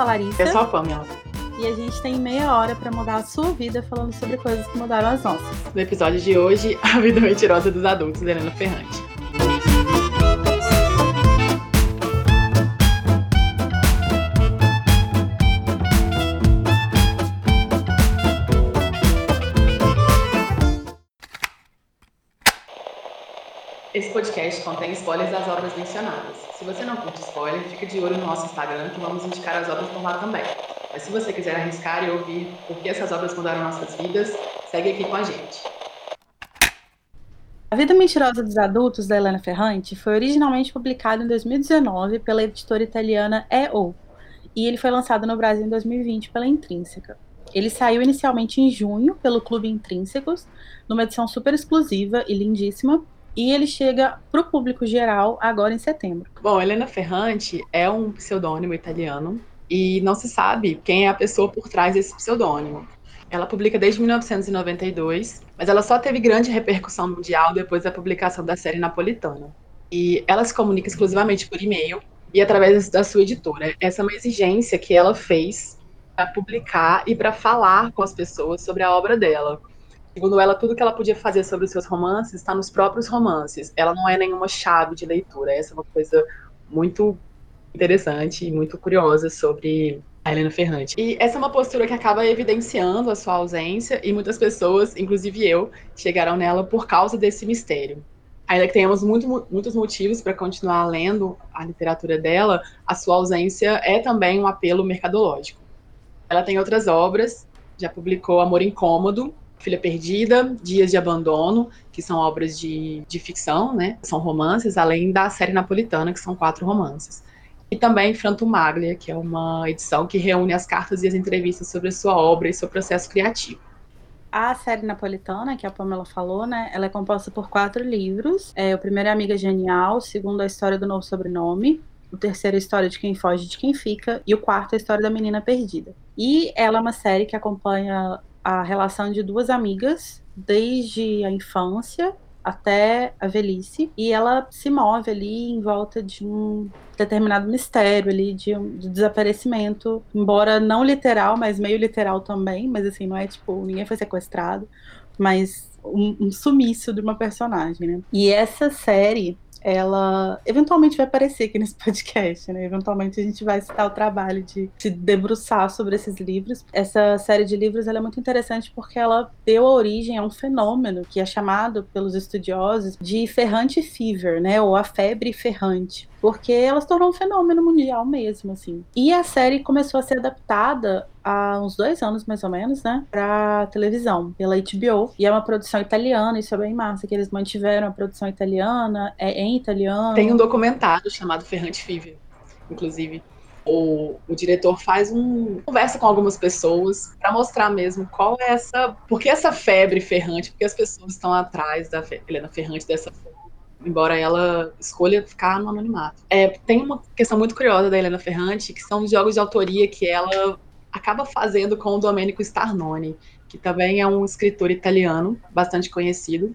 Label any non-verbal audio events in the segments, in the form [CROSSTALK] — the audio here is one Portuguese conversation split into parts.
sou a Larissa. Eu sou a Pamela. E a gente tem meia hora para mudar a sua vida falando sobre coisas que mudaram as nossas. No episódio de hoje, [LAUGHS] a vida mentirosa dos adultos, Helena Ferrante. Podcast contém spoilers das obras mencionadas. Se você não curte spoiler, fica de olho no nosso Instagram que vamos indicar as obras por lá também. Mas se você quiser arriscar e ouvir por que essas obras mudaram nossas vidas, segue aqui com a gente. A Vida Mentirosa dos Adultos, da Helena Ferrante, foi originalmente publicado em 2019 pela editora italiana EO, e ele foi lançado no Brasil em 2020 pela Intrínseca. Ele saiu inicialmente em junho pelo Clube Intrínsecos, numa edição super exclusiva e lindíssima, e ele chega para o público geral agora em setembro. Bom, Helena Ferrante é um pseudônimo italiano e não se sabe quem é a pessoa por trás desse pseudônimo. Ela publica desde 1992, mas ela só teve grande repercussão mundial depois da publicação da série Napolitana. E ela se comunica exclusivamente por e-mail e através da sua editora. Essa é uma exigência que ela fez para publicar e para falar com as pessoas sobre a obra dela. Segundo ela, tudo que ela podia fazer sobre os seus romances está nos próprios romances. Ela não é nenhuma chave de leitura. Essa é uma coisa muito interessante e muito curiosa sobre a Helena Ferrante. E essa é uma postura que acaba evidenciando a sua ausência e muitas pessoas, inclusive eu, chegaram nela por causa desse mistério. Ainda que tenhamos muito, muitos motivos para continuar lendo a literatura dela, a sua ausência é também um apelo mercadológico. Ela tem outras obras, já publicou Amor Incômodo, Filha Perdida, Dias de Abandono, que são obras de, de ficção, né? São romances, além da série napolitana, que são quatro romances. E também Franto Maglia, que é uma edição que reúne as cartas e as entrevistas sobre a sua obra e seu processo criativo. A série napolitana, que a Pamela falou, né? Ela é composta por quatro livros. É, o primeiro é Amiga Genial, o segundo é a História do Novo Sobrenome, o terceiro é a História de Quem Foge de Quem Fica, e o quarto é a História da Menina Perdida. E ela é uma série que acompanha a relação de duas amigas desde a infância até a velhice. E ela se move ali em volta de um determinado mistério ali de um de desaparecimento, embora não literal, mas meio literal também, mas assim, não é tipo, ninguém foi sequestrado, mas um, um sumiço de uma personagem, né? E essa série ela eventualmente vai aparecer aqui nesse [LAUGHS] podcast, né? Eventualmente a gente vai citar o trabalho de se debruçar sobre esses livros. Essa série de livros é muito interessante porque ela deu origem a um fenômeno que é chamado pelos estudiosos de ferrante fever, né? Ou a febre ferrante porque ela se tornou um fenômeno mundial mesmo, assim. E a série começou a ser adaptada há uns dois anos, mais ou menos, né, pra televisão, pela HBO. E é uma produção italiana, isso é bem massa, que eles mantiveram a produção italiana, é em italiano. Tem um documentário chamado Ferrante Fever, inclusive. O, o, diretor faz um conversa com algumas pessoas para mostrar mesmo qual é essa, por que essa febre ferrante, porque as pessoas estão atrás da Helena Ferrante dessa forma embora ela escolha ficar no anonimato. É, tem uma questão muito curiosa da Helena Ferrante, que são os jogos de autoria que ela acaba fazendo com o Domenico Starnone, que também é um escritor italiano bastante conhecido,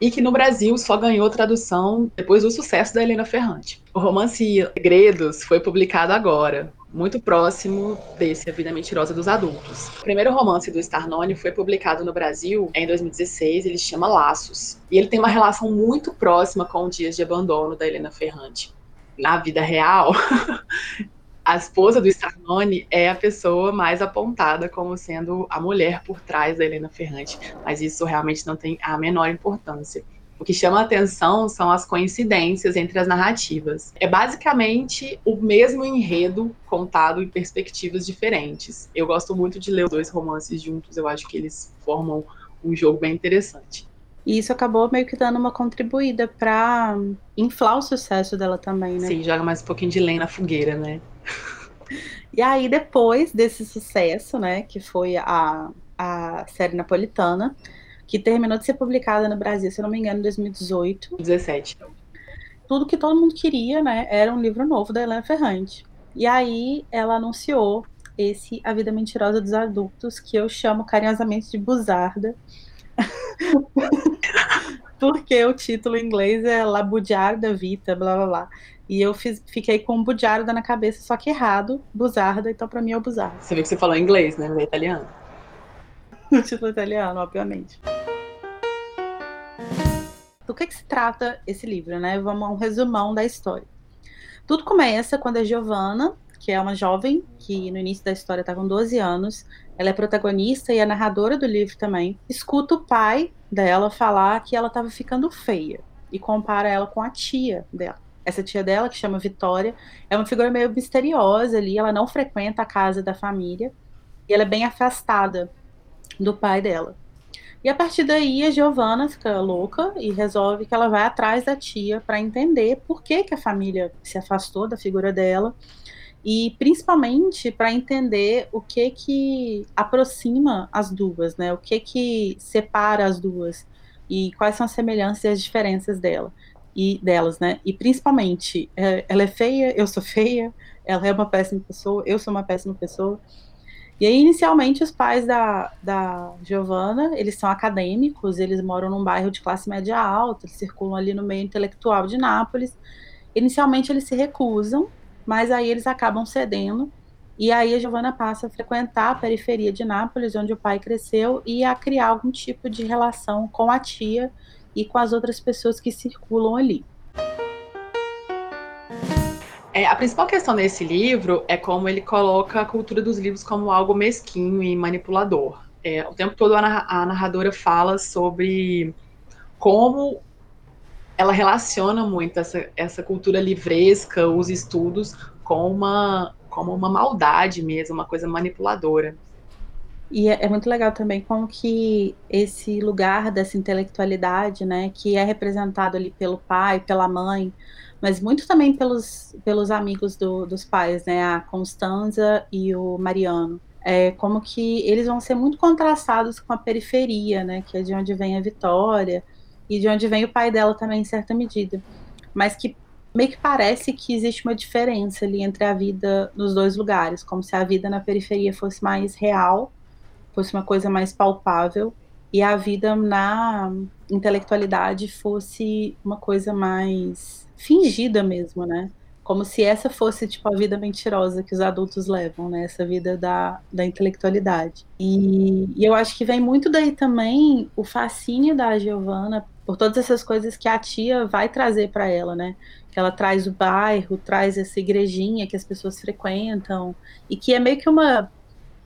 e que no Brasil só ganhou tradução depois do sucesso da Helena Ferrante. O romance Segredos foi publicado agora, muito próximo desse A Vida Mentirosa dos Adultos. O primeiro romance do Starnone foi publicado no Brasil em 2016, ele chama Laços. E ele tem uma relação muito próxima com Dias de Abandono da Helena Ferrante. Na vida real, [LAUGHS] a esposa do Starnone é a pessoa mais apontada como sendo a mulher por trás da Helena Ferrante, mas isso realmente não tem a menor importância. O que chama a atenção são as coincidências entre as narrativas. É basicamente o mesmo enredo contado em perspectivas diferentes. Eu gosto muito de ler os dois romances juntos, eu acho que eles formam um jogo bem interessante. E isso acabou meio que dando uma contribuída para inflar o sucesso dela também, né? Sim, joga mais um pouquinho de lenha na fogueira, né? E aí, depois desse sucesso, né, que foi a, a série napolitana, que terminou de ser publicada no Brasil, se eu não me engano, em 2018. 17. Tudo que todo mundo queria, né, era um livro novo da Helena Ferrante. E aí ela anunciou esse A Vida Mentirosa dos Adultos, que eu chamo carinhosamente de Buzarda. [LAUGHS] porque o título em inglês é La Bugiarda Vita, blá blá blá. E eu fiz, fiquei com Bugiarda na cabeça, só que errado, Buzarda, então pra mim é o Buzarda. Você viu que você falou inglês, né? Não é italiano. [LAUGHS] o título italiano, obviamente. Do que, que se trata esse livro, né? Vamos a um resumão da história. Tudo começa quando a Giovanna, que é uma jovem que no início da história está com 12 anos, ela é protagonista e é narradora do livro também, escuta o pai dela falar que ela estava ficando feia e compara ela com a tia dela. Essa tia dela, que chama Vitória, é uma figura meio misteriosa ali, ela não frequenta a casa da família e ela é bem afastada do pai dela. E a partir daí a Giovanna fica louca e resolve que ela vai atrás da tia para entender por que, que a família se afastou da figura dela e principalmente para entender o que que aproxima as duas, né? O que que separa as duas e quais são as semelhanças e as diferenças dela e delas, né? E principalmente, é, ela é feia, eu sou feia, ela é uma péssima pessoa, eu sou uma péssima pessoa. E aí, inicialmente, os pais da, da Giovanna, eles são acadêmicos, eles moram num bairro de classe média alta, eles circulam ali no meio intelectual de Nápoles. Inicialmente, eles se recusam, mas aí eles acabam cedendo. E aí a Giovanna passa a frequentar a periferia de Nápoles, onde o pai cresceu, e a criar algum tipo de relação com a tia e com as outras pessoas que circulam ali. É, a principal questão desse livro é como ele coloca a cultura dos livros como algo mesquinho e manipulador. É, o tempo todo a, a narradora fala sobre como ela relaciona muito essa, essa cultura livresca, os estudos, com uma, como uma maldade mesmo, uma coisa manipuladora. E é, é, muito legal também como que esse lugar dessa intelectualidade, né, que é representado ali pelo pai, pela mãe, mas muito também pelos, pelos amigos do, dos pais, né, a Constanza e o Mariano. É como que eles vão ser muito contrastados com a periferia, né, que é de onde vem a Vitória e de onde vem o pai dela também em certa medida, mas que meio que parece que existe uma diferença ali entre a vida nos dois lugares, como se a vida na periferia fosse mais real, fosse uma coisa mais palpável e a vida na intelectualidade fosse uma coisa mais fingida mesmo, né? Como se essa fosse, tipo, a vida mentirosa que os adultos levam, né? Essa vida da, da intelectualidade. E, e eu acho que vem muito daí também o fascínio da Giovanna por todas essas coisas que a tia vai trazer para ela, né? Que ela traz o bairro, traz essa igrejinha que as pessoas frequentam, e que é meio que uma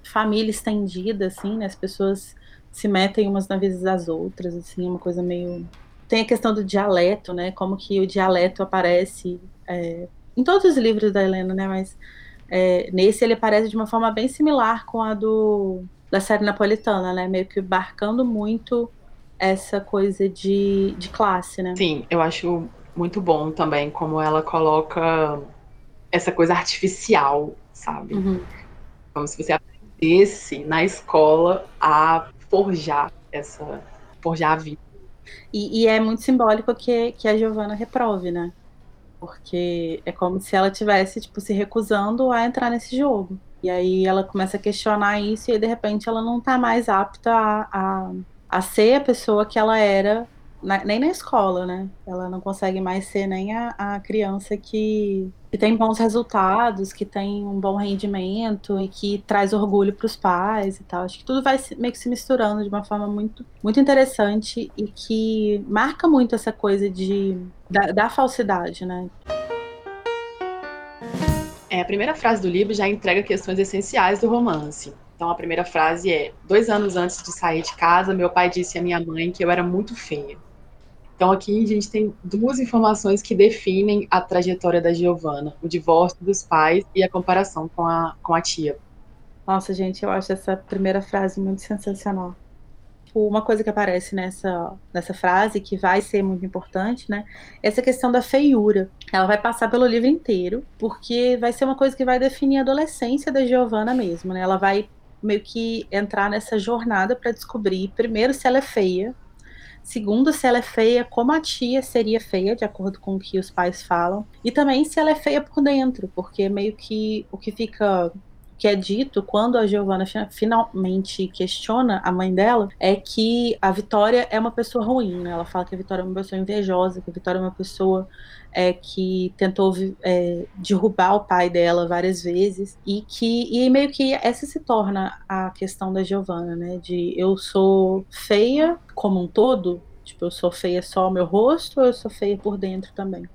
família estendida, assim, né? As pessoas se metem umas na vida das outras, assim, uma coisa meio tem a questão do dialeto, né? Como que o dialeto aparece é, em todos os livros da Helena, né? Mas é, nesse ele aparece de uma forma bem similar com a do da série napolitana, né? Meio que barcando muito essa coisa de, de classe, né? Sim, eu acho muito bom também como ela coloca essa coisa artificial, sabe? Uhum. Como se você aprendesse na escola a forjar essa forjar a vida e, e, é muito simbólico que, que a Giovanna reprove, né? Porque é como se ela tivesse, tipo, se recusando a entrar nesse jogo. E aí ela começa a questionar isso e aí, de repente ela não tá mais apta a, a, a ser a pessoa que ela era na, nem na escola, né? Ela não consegue mais ser nem a, a criança que, que tem bons resultados, que tem um bom rendimento e que traz orgulho para os pais e tal. Acho que tudo vai meio que se misturando de uma forma muito, muito interessante e que marca muito essa coisa de, da, da falsidade, né? É, a primeira frase do livro já entrega questões essenciais do romance. Então, a primeira frase é: Dois anos antes de sair de casa, meu pai disse à minha mãe que eu era muito feia. Então aqui a gente tem duas informações que definem a trajetória da Giovanna, o divórcio dos pais e a comparação com a, com a tia. Nossa, gente, eu acho essa primeira frase muito sensacional. Tipo, uma coisa que aparece nessa, nessa frase, que vai ser muito importante, né? É essa questão da feiura. Ela vai passar pelo livro inteiro, porque vai ser uma coisa que vai definir a adolescência da Giovanna mesmo, né? Ela vai meio que entrar nessa jornada para descobrir, primeiro, se ela é feia, Segundo, se ela é feia, como a tia seria feia, de acordo com o que os pais falam. E também se ela é feia por dentro, porque meio que o que fica que é dito quando a Giovanna finalmente questiona a mãe dela é que a Vitória é uma pessoa ruim, né? Ela fala que a Vitória é uma pessoa invejosa, que a Vitória é uma pessoa é, que tentou é, derrubar o pai dela várias vezes e que e meio que essa se torna a questão da Giovanna, né? De eu sou feia como um todo, tipo eu sou feia só o meu rosto, ou eu sou feia por dentro também.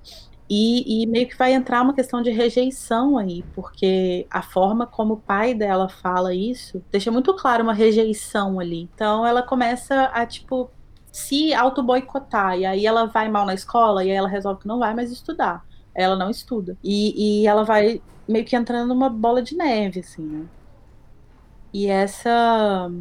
E, e, meio que vai entrar uma questão de rejeição aí, porque a forma como o pai dela fala isso deixa muito claro uma rejeição ali. Então ela começa a, tipo, se auto-boicotar. E aí ela vai mal na escola e aí ela resolve que não vai mais estudar. Ela não estuda. E, e ela vai meio que entrando numa bola de neve, assim, né? E essa.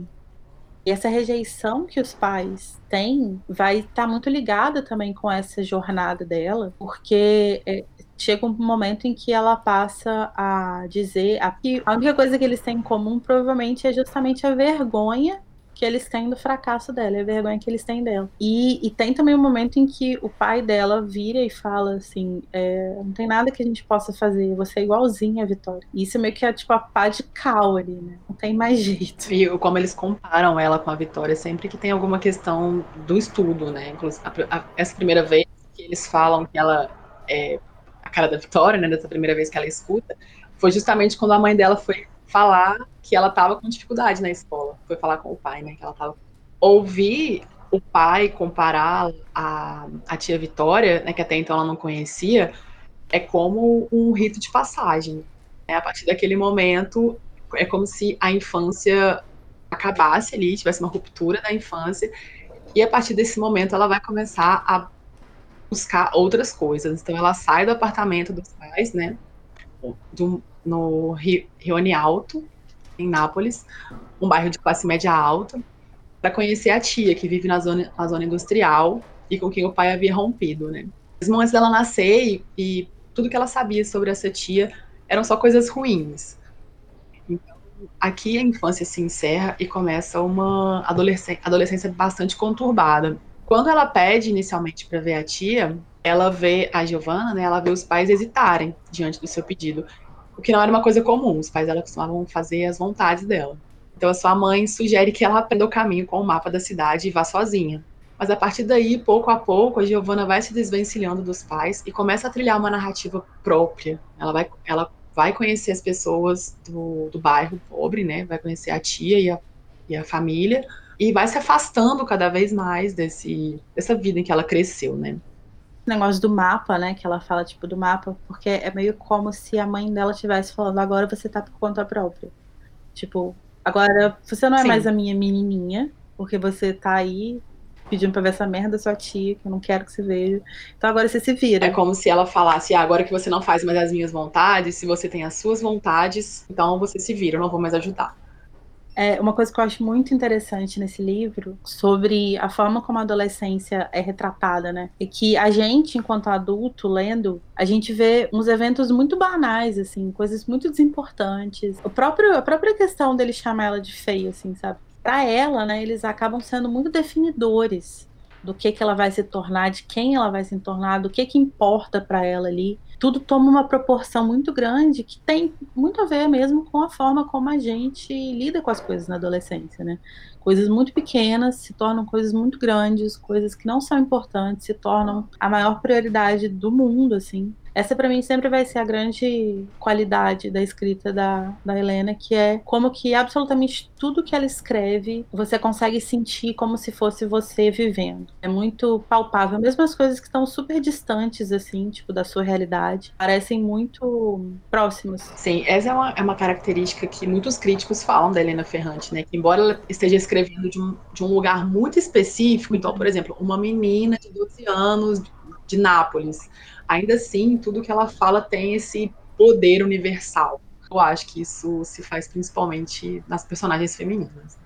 E essa rejeição que os pais têm vai estar tá muito ligada também com essa jornada dela, porque é, chega um momento em que ela passa a dizer a, a única coisa que eles têm em comum provavelmente é justamente a vergonha que eles têm do fracasso dela, é a vergonha que eles têm dela. E, e tem também um momento em que o pai dela vira e fala assim: é, não tem nada que a gente possa fazer, você é igualzinha a Vitória. E isso meio que é tipo a pá de cal ali, né? Não tem mais [LAUGHS] jeito. E como eles comparam ela com a Vitória sempre que tem alguma questão do estudo, né? Inclusive, a, a, essa primeira vez que eles falam que ela é a cara da Vitória, né? Dessa primeira vez que ela escuta, foi justamente quando a mãe dela foi falar que ela estava com dificuldade na escola. Foi falar com o pai, né? Que ela tava. Ouvir o pai comparar a, a tia Vitória, né, que até então ela não conhecia, é como um rito de passagem. Né? A partir daquele momento, é como se a infância acabasse ali, tivesse uma ruptura da infância, e a partir desse momento ela vai começar a buscar outras coisas. Então ela sai do apartamento dos pais, né, do, no Rione Alto, em Nápoles, um bairro de classe média alta, para conhecer a tia, que vive na zona, na zona industrial e com quem o pai havia rompido, né. Mesmo antes dela nascer e, e tudo que ela sabia sobre essa tia eram só coisas ruins. Então, aqui a infância se encerra e começa uma adolescência, adolescência bastante conturbada. Quando ela pede inicialmente para ver a tia, ela vê a Giovanna, né, ela vê os pais hesitarem diante do seu pedido o que não era uma coisa comum. Os pais dela costumavam fazer as vontades dela. Então a sua mãe sugere que ela aprenda o caminho com o mapa da cidade e vá sozinha. Mas a partir daí, pouco a pouco, a Giovanna vai se desvencilhando dos pais e começa a trilhar uma narrativa própria. Ela vai, ela vai conhecer as pessoas do, do bairro pobre, né? Vai conhecer a tia e a, e a família e vai se afastando cada vez mais desse, dessa vida em que ela cresceu, né? Negócio do mapa, né? Que ela fala, tipo, do mapa, porque é meio como se a mãe dela estivesse falando, agora você tá por conta própria. Tipo, agora você não é Sim. mais a minha menininha, porque você tá aí pedindo pra ver essa merda da sua tia, que eu não quero que você veja. Então agora você se vira. É como se ela falasse, ah, agora que você não faz mais as minhas vontades, se você tem as suas vontades, então você se vira, eu não vou mais ajudar. É uma coisa que eu acho muito interessante nesse livro sobre a forma como a adolescência é retratada, né? É que a gente, enquanto adulto, lendo, a gente vê uns eventos muito banais, assim, coisas muito desimportantes. O próprio, a própria questão dele chamar ela de feia, assim, sabe? Para ela, né, eles acabam sendo muito definidores do que que ela vai se tornar, de quem ela vai se tornar, do que que importa para ela ali tudo toma uma proporção muito grande que tem muito a ver mesmo com a forma como a gente lida com as coisas na adolescência, né? Coisas muito pequenas se tornam coisas muito grandes, coisas que não são importantes se tornam a maior prioridade do mundo, assim. Essa para mim sempre vai ser a grande qualidade da escrita da, da Helena, que é como que absolutamente tudo que ela escreve você consegue sentir como se fosse você vivendo. É muito palpável, mesmo as coisas que estão super distantes, assim, tipo, da sua realidade, parecem muito próximas. Sim, essa é uma, é uma característica que muitos críticos falam da Helena Ferrante, né? Que embora ela esteja escrevendo de um, de um lugar muito específico, então, por exemplo, uma menina de 12 anos de Nápoles ainda assim, tudo que ela fala tem esse poder universal. Eu acho que isso se faz principalmente nas personagens femininas.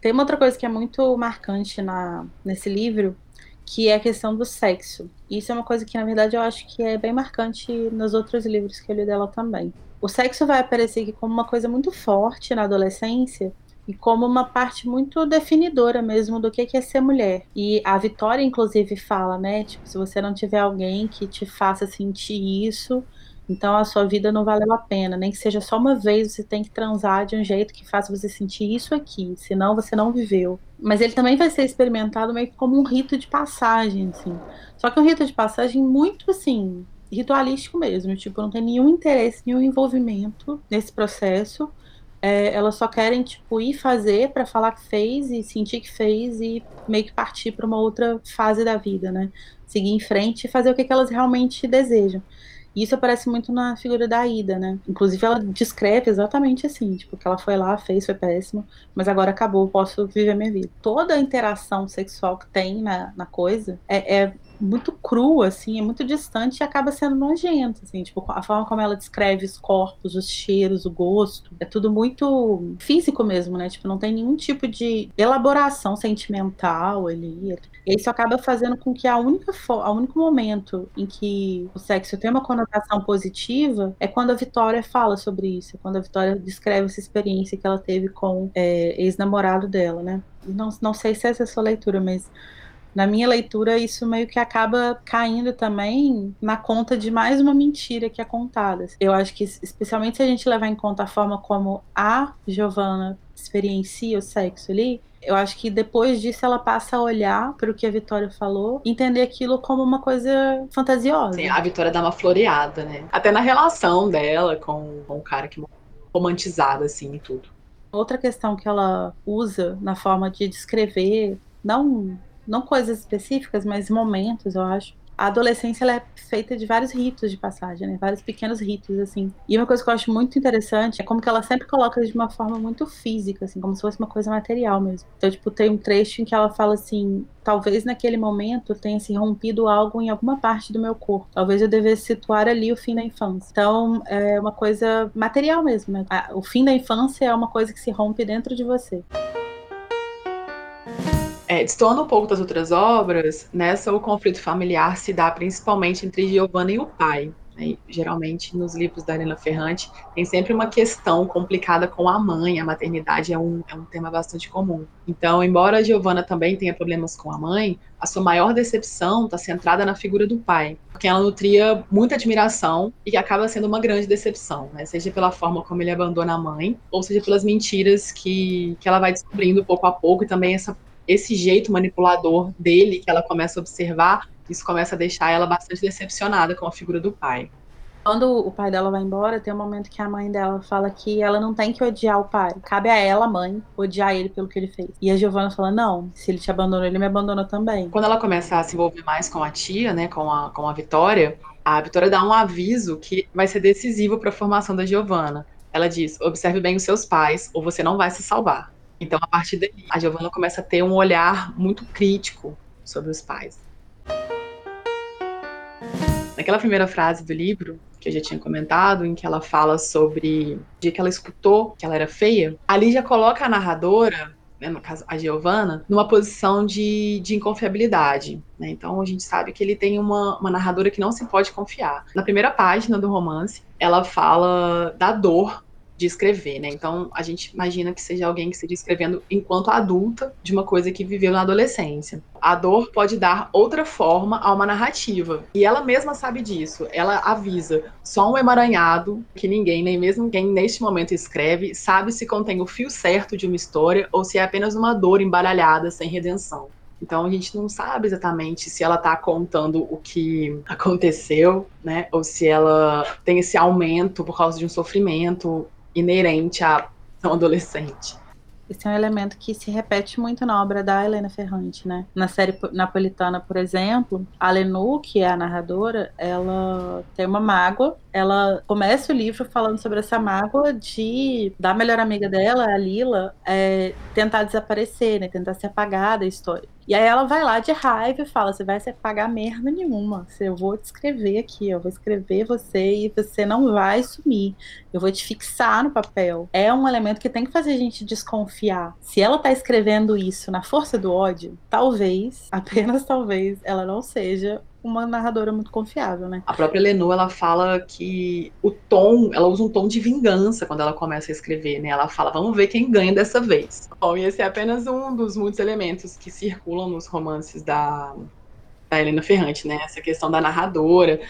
Tem uma outra coisa que é muito marcante na, nesse livro, que é a questão do sexo. Isso é uma coisa que, na verdade, eu acho que é bem marcante nos outros livros que eu li dela também. O sexo vai aparecer aqui como uma coisa muito forte na adolescência, e como uma parte muito definidora mesmo do que é ser mulher. E a Vitória, inclusive, fala, né? Tipo, se você não tiver alguém que te faça sentir isso, Então a sua vida não valeu a pena, nem que seja só uma vez, você tem que transar de um jeito que faça você sentir isso aqui, senão você não viveu. Mas ele também vai ser experimentado meio que como um rito de passagem, assim. Só que um rito de passagem muito assim, ritualístico mesmo, tipo, não tem nenhum interesse, nenhum envolvimento nesse processo. É, elas só querem tipo ir fazer para falar que fez e sentir que fez e meio que partir para uma outra fase da vida, né? Seguir em frente e fazer o que, que elas realmente desejam. E isso aparece muito na figura da Ida, né? Inclusive, ela descreve exatamente assim: tipo, que ela foi lá, fez, foi péssimo, mas agora acabou, posso viver minha vida. Toda a interação sexual que tem na, na coisa é, é muito crua, assim, é muito distante e acaba sendo nojento, assim, tipo, a forma como ela descreve os corpos, os cheiros, o gosto, é tudo muito físico mesmo, né? Tipo, não tem nenhum tipo de elaboração sentimental ali. E isso acaba fazendo com que a única a único momento em que o sexo tem uma conotação positiva é quando a Vitória fala sobre isso, quando a Vitória descreve essa experiência que ela teve com é, ex-namorado dela, né? Não, não sei se essa é a sua leitura, mas na minha leitura, isso meio que acaba caindo também na conta de mais uma mentira que é contada. Eu acho que, especialmente se a gente levar em conta a forma como a Giovanna experiencia o sexo ali, eu acho que depois disso ela passa a olhar para o que a Vitória falou, entender aquilo como uma coisa fantasiosa. Sim, a Vitória dá uma floreada, né? Até na relação dela com, com o cara que romantizada assim e tudo. Outra questão que ela usa na forma de descrever, não não coisas específicas, mas momentos, eu acho. A adolescência ela é feita de vários ritos de passagem, né? Vários pequenos ritos, assim. E uma coisa que eu acho muito interessante é como que ela sempre coloca de uma forma muito física, assim, como se fosse uma coisa material mesmo. Então, tipo, tem um trecho em que ela fala assim: talvez naquele momento tenha se rompido algo em alguma parte do meu corpo. Talvez eu devesse situar ali o fim da infância. Então, é uma coisa material mesmo, né? O fim da infância é uma coisa que se rompe dentro de você. É, destoando um pouco das outras obras, nessa o conflito familiar se dá principalmente entre Giovanna e o pai. Né? Geralmente, nos livros da Helena Ferrante, tem sempre uma questão complicada com a mãe, a maternidade é um, é um tema bastante comum. Então, embora Giovanna também tenha problemas com a mãe, a sua maior decepção está centrada na figura do pai, porque ela nutria muita admiração e acaba sendo uma grande decepção, né? seja pela forma como ele abandona a mãe, ou seja pelas mentiras que, que ela vai descobrindo pouco a pouco, e também essa esse jeito manipulador dele que ela começa a observar, isso começa a deixar ela bastante decepcionada com a figura do pai. Quando o pai dela vai embora, tem um momento que a mãe dela fala que ela não tem que odiar o pai. Cabe a ela, mãe, odiar ele pelo que ele fez. E a Giovanna fala: não, se ele te abandonou, ele me abandonou também. Quando ela começa a se envolver mais com a tia, né, com a, com a Vitória, a Vitória dá um aviso que vai ser decisivo para a formação da Giovanna. Ela diz: observe bem os seus pais, ou você não vai se salvar. Então, a partir daí, a Giovanna começa a ter um olhar muito crítico sobre os pais. Naquela primeira frase do livro, que eu já tinha comentado, em que ela fala sobre o dia que ela escutou que ela era feia, ali já coloca a narradora, né, no caso a Giovanna, numa posição de, de inconfiabilidade. Né? Então a gente sabe que ele tem uma, uma narradora que não se pode confiar. Na primeira página do romance, ela fala da dor de escrever, né? Então a gente imagina que seja alguém que esteja escrevendo enquanto adulta de uma coisa que viveu na adolescência. A dor pode dar outra forma a uma narrativa. E ela mesma sabe disso. Ela avisa: só um emaranhado que ninguém, nem mesmo quem neste momento escreve, sabe se contém o fio certo de uma história ou se é apenas uma dor embaralhada sem redenção. Então a gente não sabe exatamente se ela está contando o que aconteceu, né? Ou se ela tem esse aumento por causa de um sofrimento inerente à adolescente. Esse é um elemento que se repete muito na obra da Helena Ferrante, né? Na série napolitana, por exemplo, a Lenu, que é a narradora, ela tem uma mágoa. Ela começa o livro falando sobre essa mágoa de da melhor amiga dela, a Lila, é, tentar desaparecer, né? Tentar se apagar da história. E aí ela vai lá de raiva e fala: você vai se pagar merda nenhuma. Eu vou te escrever aqui, eu vou escrever você e você não vai sumir. Eu vou te fixar no papel. É um elemento que tem que fazer a gente desconfiar. Se ela tá escrevendo isso na força do ódio, talvez, [LAUGHS] apenas talvez, ela não seja uma narradora muito confiável, né? A própria Lenu, ela fala que o tom, ela usa um tom de vingança quando ela começa a escrever, né? Ela fala, vamos ver quem ganha dessa vez. Bom, e esse é apenas um dos muitos elementos que circulam nos romances da, da Helena Ferrante, né? Essa questão da narradora.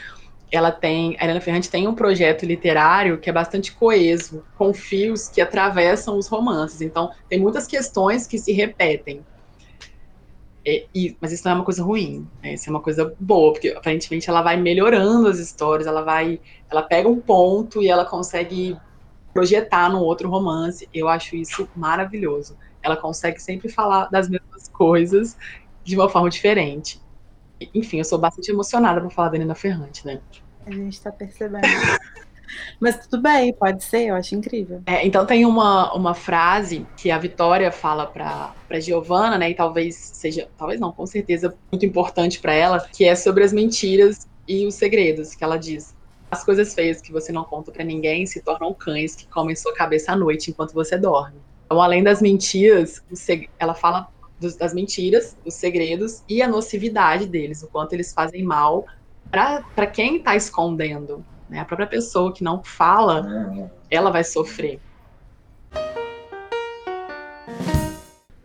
ela tem, a Helena Ferrante tem um projeto literário que é bastante coeso, com fios que atravessam os romances. Então, tem muitas questões que se repetem. É, e, mas isso não é uma coisa ruim, né? isso é uma coisa boa, porque aparentemente ela vai melhorando as histórias, ela vai, ela pega um ponto e ela consegue projetar no outro romance. Eu acho isso maravilhoso. Ela consegue sempre falar das mesmas coisas de uma forma diferente. Enfim, eu sou bastante emocionada para falar da Nina Ferrante, né? A gente está percebendo. [LAUGHS] Mas tudo bem, pode ser, eu acho incrível. É, então tem uma, uma frase que a Vitória fala para para Giovanna, né, e talvez seja, talvez não, com certeza muito importante para ela, que é sobre as mentiras e os segredos, que ela diz. As coisas feias que você não conta para ninguém se tornam cães que comem sua cabeça à noite enquanto você dorme. Então, além das mentiras, ela fala das mentiras, os segredos e a nocividade deles, o quanto eles fazem mal para quem está escondendo. Né? A própria pessoa que não fala, ela vai sofrer.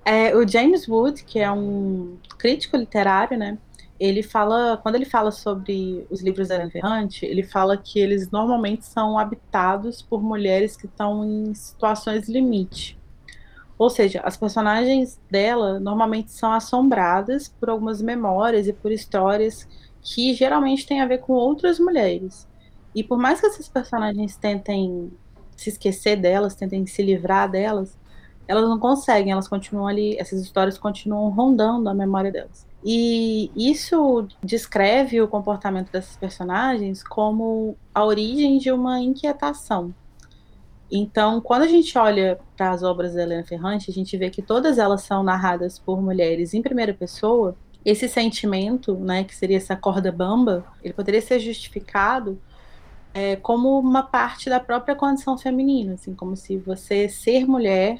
É, o James Wood, que é um crítico literário, né? Ele fala, quando ele fala sobre os livros da Ferrante, ele fala que eles normalmente são habitados por mulheres que estão em situações limite. Ou seja, as personagens dela normalmente são assombradas por algumas memórias e por histórias que geralmente têm a ver com outras mulheres. E por mais que essas personagens tentem se esquecer delas, tentem se livrar delas, elas não conseguem, elas continuam ali, essas histórias continuam rondando a memória delas. E isso descreve o comportamento dessas personagens como a origem de uma inquietação, então, quando a gente olha para as obras da Helena Ferrante, a gente vê que todas elas são narradas por mulheres em primeira pessoa. Esse sentimento, né, que seria essa corda bamba, ele poderia ser justificado é, como uma parte da própria condição feminina, assim, como se você ser mulher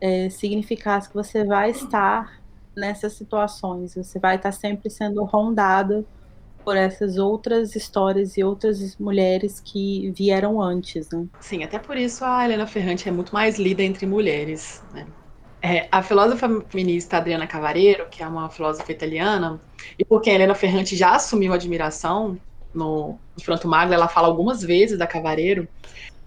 é, significasse que você vai estar nessas situações, você vai estar sempre sendo rondada por essas outras histórias e outras mulheres que vieram antes, né? Sim, até por isso a Helena Ferrante é muito mais lida entre mulheres, né? É, a filósofa feminista Adriana Cavareiro, que é uma filósofa italiana, e por quem a Helena Ferrante já assumiu admiração no, no Fronto Magro, ela fala algumas vezes da Cavareiro,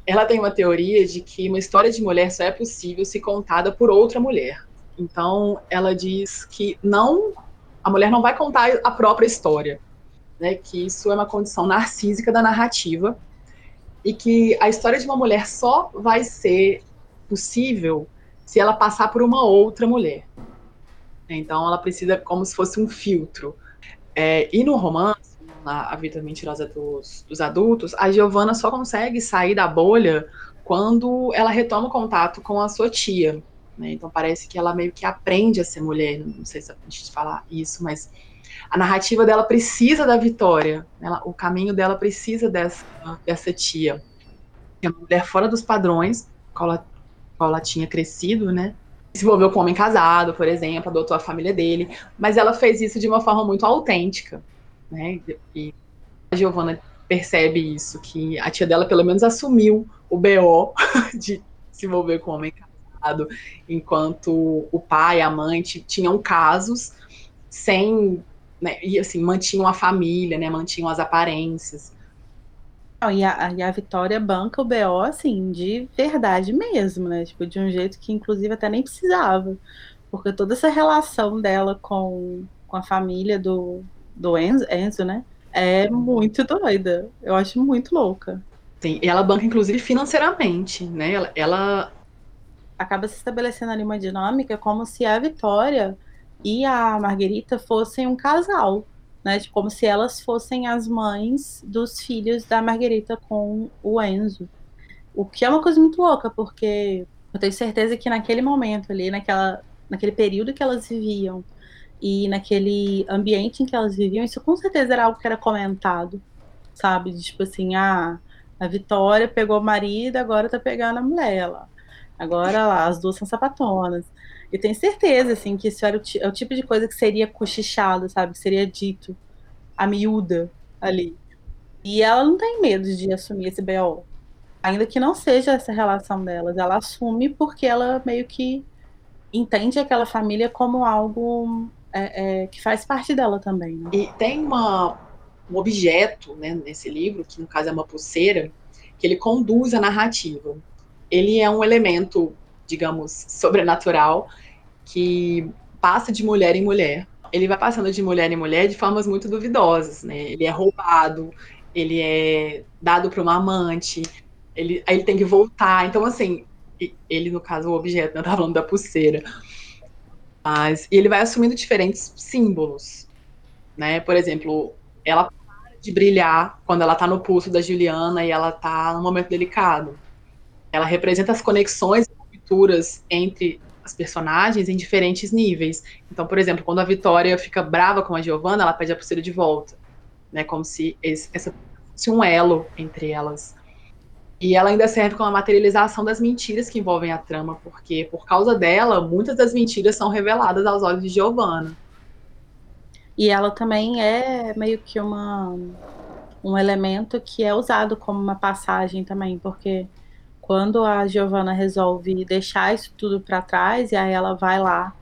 ela tem uma teoria de que uma história de mulher só é possível se contada por outra mulher. Então, ela diz que não, a mulher não vai contar a própria história né, que isso é uma condição narcísica da narrativa e que a história de uma mulher só vai ser possível se ela passar por uma outra mulher. Então ela precisa como se fosse um filtro. É, e no romance, na A Vida Mentirosa dos, dos Adultos, a Giovanna só consegue sair da bolha quando ela retoma o contato com a sua tia. Né? Então parece que ela meio que aprende a ser mulher. Não sei se a gente falar isso, mas a narrativa dela precisa da vitória, ela, o caminho dela precisa dessa, dessa tia. É uma mulher fora dos padrões, qual ela, qual ela tinha crescido, né? Se envolveu com um homem casado, por exemplo, adotou a família dele, mas ela fez isso de uma forma muito autêntica, né? E a Giovanna percebe isso, que a tia dela pelo menos assumiu o BO [LAUGHS] de se envolver com um homem casado, enquanto o pai e a mãe tinham casos sem né, e assim, mantinham a família, né, mantinham as aparências. e, a, e a Vitória banca o BO, assim, de verdade mesmo, né, tipo, de um jeito que inclusive até nem precisava, porque toda essa relação dela com, com a família do, do Enzo, Enzo, né, é muito doida, eu acho muito louca. Sim, e ela banca inclusive financeiramente, né, ela, ela... Acaba se estabelecendo ali uma dinâmica como se a Vitória e a Marguerita fossem um casal, né? Tipo, como se elas fossem as mães dos filhos da Marguerita com o Enzo. O que é uma coisa muito louca, porque eu tenho certeza que naquele momento ali, naquela, naquele período que elas viviam e naquele ambiente em que elas viviam, isso com certeza era algo que era comentado, sabe? Tipo assim, ah, a Vitória pegou o marido, agora tá pegando a mulher lá. Agora lá, as duas são sapatonas. Eu tenho certeza, assim, que isso era o, é o tipo de coisa que seria cochichado, sabe? Que seria dito a miúda ali. E ela não tem medo de assumir esse BO. Ainda que não seja essa relação delas. Ela assume porque ela meio que entende aquela família como algo é, é, que faz parte dela também. Né? E tem uma, um objeto, né, nesse livro, que no caso é uma pulseira, que ele conduz a narrativa. Ele é um elemento, digamos, sobrenatural, que passa de mulher em mulher. Ele vai passando de mulher em mulher de formas muito duvidosas, né? Ele é roubado, ele é dado para uma amante, ele, aí ele tem que voltar. Então, assim, ele, no caso, o objeto, né? falando da pulseira. Mas e ele vai assumindo diferentes símbolos, né? Por exemplo, ela para de brilhar quando ela tá no pulso da Juliana e ela tá num momento delicado. Ela representa as conexões e rupturas entre as personagens em diferentes níveis. Então, por exemplo, quando a Vitória fica brava com a Giovanna, ela pede a pulseira de volta, né? Como se esse, essa fosse um elo entre elas. E ela ainda serve como a materialização das mentiras que envolvem a trama, porque por causa dela, muitas das mentiras são reveladas aos olhos de Giovanna. E ela também é meio que uma um elemento que é usado como uma passagem também, porque quando a Giovanna resolve deixar isso tudo para trás e aí ela vai lá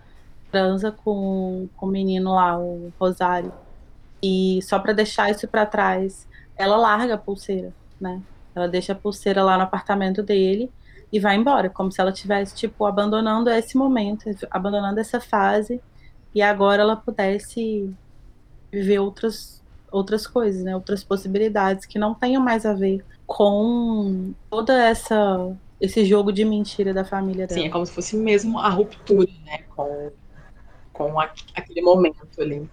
transa com, com o menino lá, o Rosário, e só para deixar isso para trás, ela larga a pulseira, né? Ela deixa a pulseira lá no apartamento dele e vai embora, como se ela tivesse tipo abandonando esse momento, abandonando essa fase e agora ela pudesse viver outras outras coisas, né? Outras possibilidades que não tenham mais a ver com toda essa esse jogo de mentira da família dela. Sim, é como se fosse mesmo a ruptura, né, com com aquele momento ali.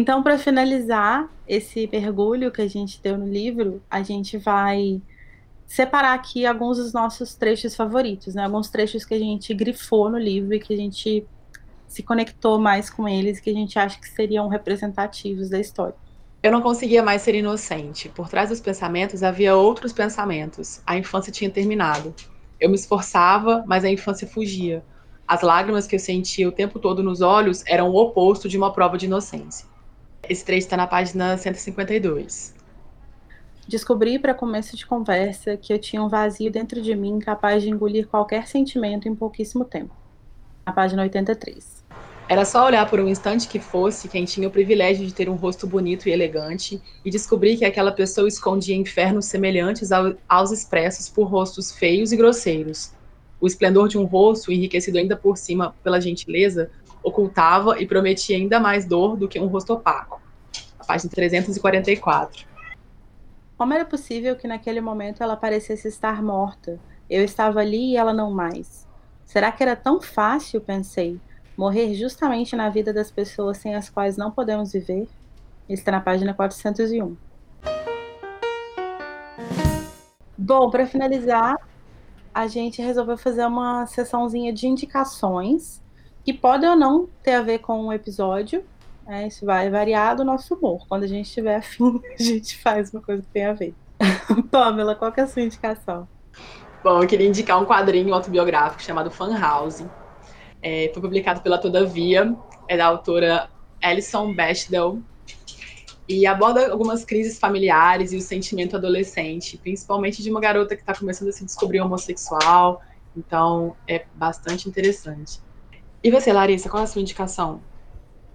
Então, para finalizar esse mergulho que a gente deu no livro, a gente vai separar aqui alguns dos nossos trechos favoritos, né? Alguns trechos que a gente grifou no livro e que a gente se conectou mais com eles, que a gente acha que seriam representativos da história. Eu não conseguia mais ser inocente. Por trás dos pensamentos havia outros pensamentos. A infância tinha terminado. Eu me esforçava, mas a infância fugia. As lágrimas que eu sentia o tempo todo nos olhos eram o oposto de uma prova de inocência. Esse trecho está na página 152. Descobri para começo de conversa que eu tinha um vazio dentro de mim capaz de engolir qualquer sentimento em pouquíssimo tempo. Na página 83. Era só olhar por um instante que fosse quem tinha o privilégio de ter um rosto bonito e elegante e descobrir que aquela pessoa escondia infernos semelhantes ao, aos expressos por rostos feios e grosseiros. O esplendor de um rosto, enriquecido ainda por cima pela gentileza, ocultava e prometia ainda mais dor do que um rosto opaco. A página 344. Como era possível que naquele momento ela parecesse estar morta? Eu estava ali e ela não mais. Será que era tão fácil, pensei, morrer justamente na vida das pessoas sem as quais não podemos viver? Está na página 401. Bom, para finalizar, a gente resolveu fazer uma sessãozinha de indicações que pode ou não ter a ver com um episódio. Né? Isso vai variar do nosso humor. Quando a gente estiver afim, [LAUGHS] a gente faz uma coisa que tem a ver. [LAUGHS] Pamela, qual que é a sua indicação? Bom, eu queria indicar um quadrinho autobiográfico chamado Fan House. É, foi publicado pela Todavia, é da autora Alison Bechdel, e aborda algumas crises familiares e o sentimento adolescente, principalmente de uma garota que está começando a se descobrir homossexual. Então, é bastante interessante. E você, Larissa, qual é a sua indicação?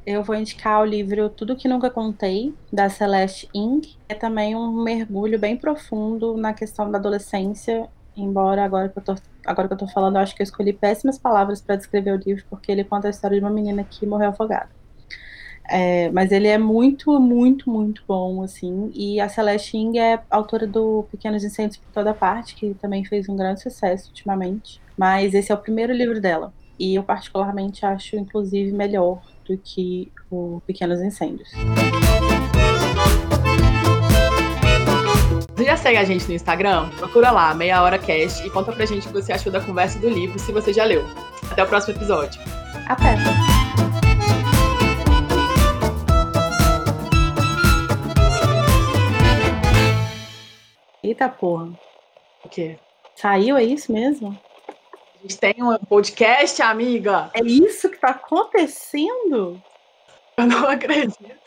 Eu vou indicar o livro Tudo Que Nunca Contei, da Celeste Ing. É também um mergulho bem profundo na questão da adolescência, embora agora que eu tô, agora que eu tô falando, eu acho que eu escolhi péssimas palavras para descrever o livro, porque ele conta a história de uma menina que morreu afogada. É, mas ele é muito, muito, muito bom, assim. E a Celeste Ing é autora do Pequenos Incêndios por Toda Parte, que também fez um grande sucesso ultimamente. Mas esse é o primeiro livro dela. E eu particularmente acho, inclusive, melhor do que o Pequenos Incêndios. Você já segue a gente no Instagram? Procura lá, Meia Hora Cast, e conta pra gente o que você achou da conversa do livro, se você já leu. Até o próximo episódio. Até! Eita porra. O quê? Saiu, é isso mesmo? Gente tem um podcast, amiga. É isso que tá acontecendo? Eu não acredito.